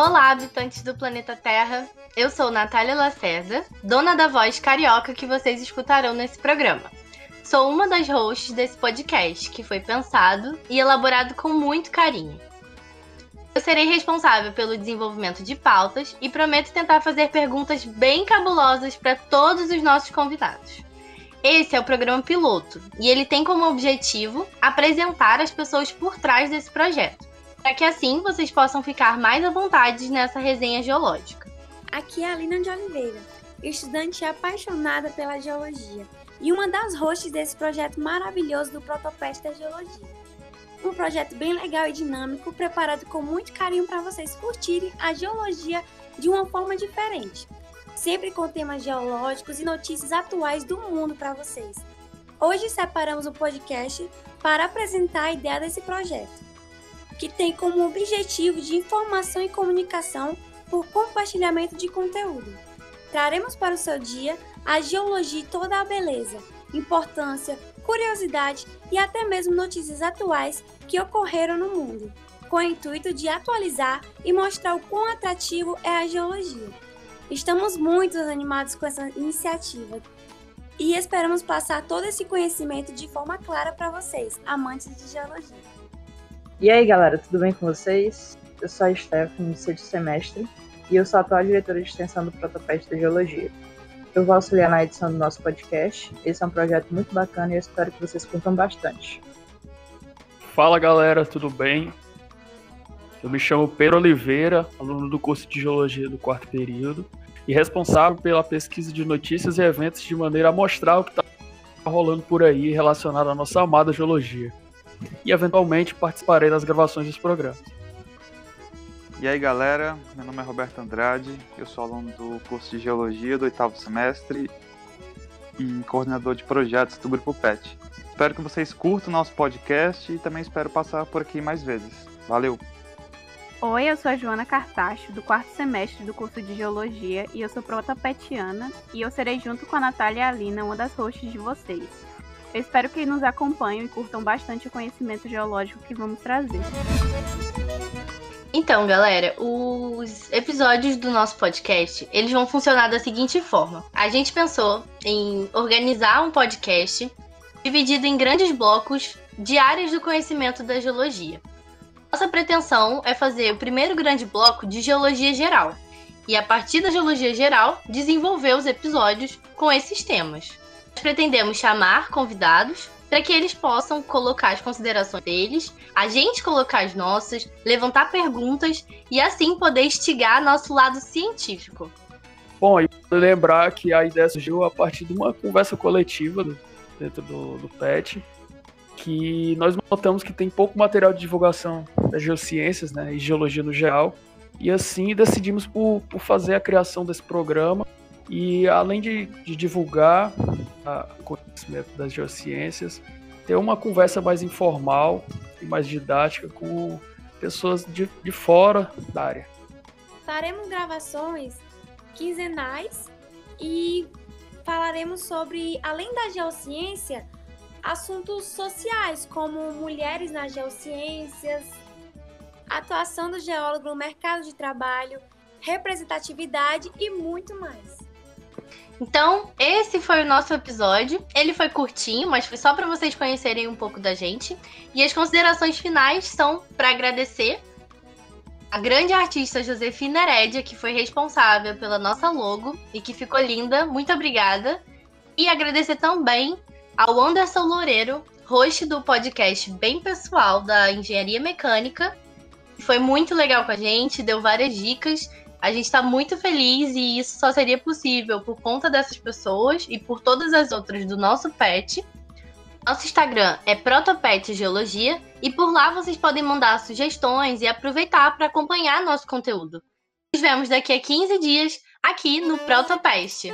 Olá, habitantes do planeta Terra. Eu sou Natália Lacerda, dona da voz carioca que vocês escutarão nesse programa. Sou uma das hosts desse podcast, que foi pensado e elaborado com muito carinho. Eu serei responsável pelo desenvolvimento de pautas e prometo tentar fazer perguntas bem cabulosas para todos os nossos convidados. Esse é o programa piloto e ele tem como objetivo apresentar as pessoas por trás desse projeto, para que assim vocês possam ficar mais à vontade nessa resenha geológica. Aqui é a Lina de Oliveira, estudante apaixonada pela geologia e uma das hosts desse projeto maravilhoso do Protopest da Geologia. Um projeto bem legal e dinâmico, preparado com muito carinho para vocês curtirem a geologia de uma forma diferente, sempre com temas geológicos e notícias atuais do mundo para vocês. Hoje separamos o podcast para apresentar a ideia desse projeto, que tem como objetivo de informação e comunicação por compartilhamento de conteúdo. Traremos para o seu dia a geologia e toda a beleza, importância, curiosidade e até mesmo notícias atuais que ocorreram no mundo, com o intuito de atualizar e mostrar o quão atrativo é a geologia. Estamos muito animados com essa iniciativa e esperamos passar todo esse conhecimento de forma clara para vocês, amantes de geologia. E aí, galera, tudo bem com vocês? Eu sou a Stephanie, do sexto semestre, e eu sou a atual diretora de extensão do Protopeste da Geologia. Eu vou auxiliar na edição do nosso podcast. Esse é um projeto muito bacana e eu espero que vocês curtam bastante. Fala galera, tudo bem? Eu me chamo Pedro Oliveira, aluno do curso de Geologia do quarto período e responsável pela pesquisa de notícias e eventos de maneira a mostrar o que está rolando por aí relacionado à nossa amada geologia. E eventualmente participarei das gravações dos programas. E aí galera, meu nome é Roberto Andrade, eu sou aluno do curso de Geologia do oitavo semestre e coordenador de projetos do Grupo PET. Espero que vocês curtam o nosso podcast e também espero passar por aqui mais vezes. Valeu! Oi, eu sou a Joana Cartacho, do quarto semestre do curso de Geologia, e eu sou protopetiana, e eu serei junto com a Natália e a Alina uma das hosts de vocês. Eu espero que nos acompanhem e curtam bastante o conhecimento geológico que vamos trazer. Então, galera, os episódios do nosso podcast, eles vão funcionar da seguinte forma. A gente pensou em organizar um podcast dividido em grandes blocos de áreas do conhecimento da geologia. Nossa pretensão é fazer o primeiro grande bloco de geologia geral e, a partir da geologia geral, desenvolver os episódios com esses temas. Pretendemos chamar convidados para que eles possam colocar as considerações deles, a gente colocar as nossas, levantar perguntas e assim poder instigar nosso lado científico. Bom, e lembrar que a ideia surgiu a partir de uma conversa coletiva dentro do, do PET, que nós notamos que tem pouco material de divulgação das geociências né, e geologia no geral, e assim decidimos por, por fazer a criação desse programa e além de, de divulgar o conhecimento das geociências, ter uma conversa mais informal e mais didática com pessoas de, de fora da área. Faremos gravações quinzenais e falaremos sobre, além da geociência, assuntos sociais, como mulheres nas geociências, atuação do geólogo no mercado de trabalho, representatividade e muito mais. Então, esse foi o nosso episódio. Ele foi curtinho, mas foi só para vocês conhecerem um pouco da gente. E as considerações finais são para agradecer a grande artista Josefina Herédia, que foi responsável pela nossa logo e que ficou linda. Muito obrigada. E agradecer também ao Anderson Loureiro, host do podcast Bem Pessoal da Engenharia Mecânica. Foi muito legal com a gente, deu várias dicas a gente está muito feliz e isso só seria possível por conta dessas pessoas e por todas as outras do nosso pet. Nosso Instagram é Protopet Geologia e por lá vocês podem mandar sugestões e aproveitar para acompanhar nosso conteúdo. Nos vemos daqui a 15 dias aqui no Protopest.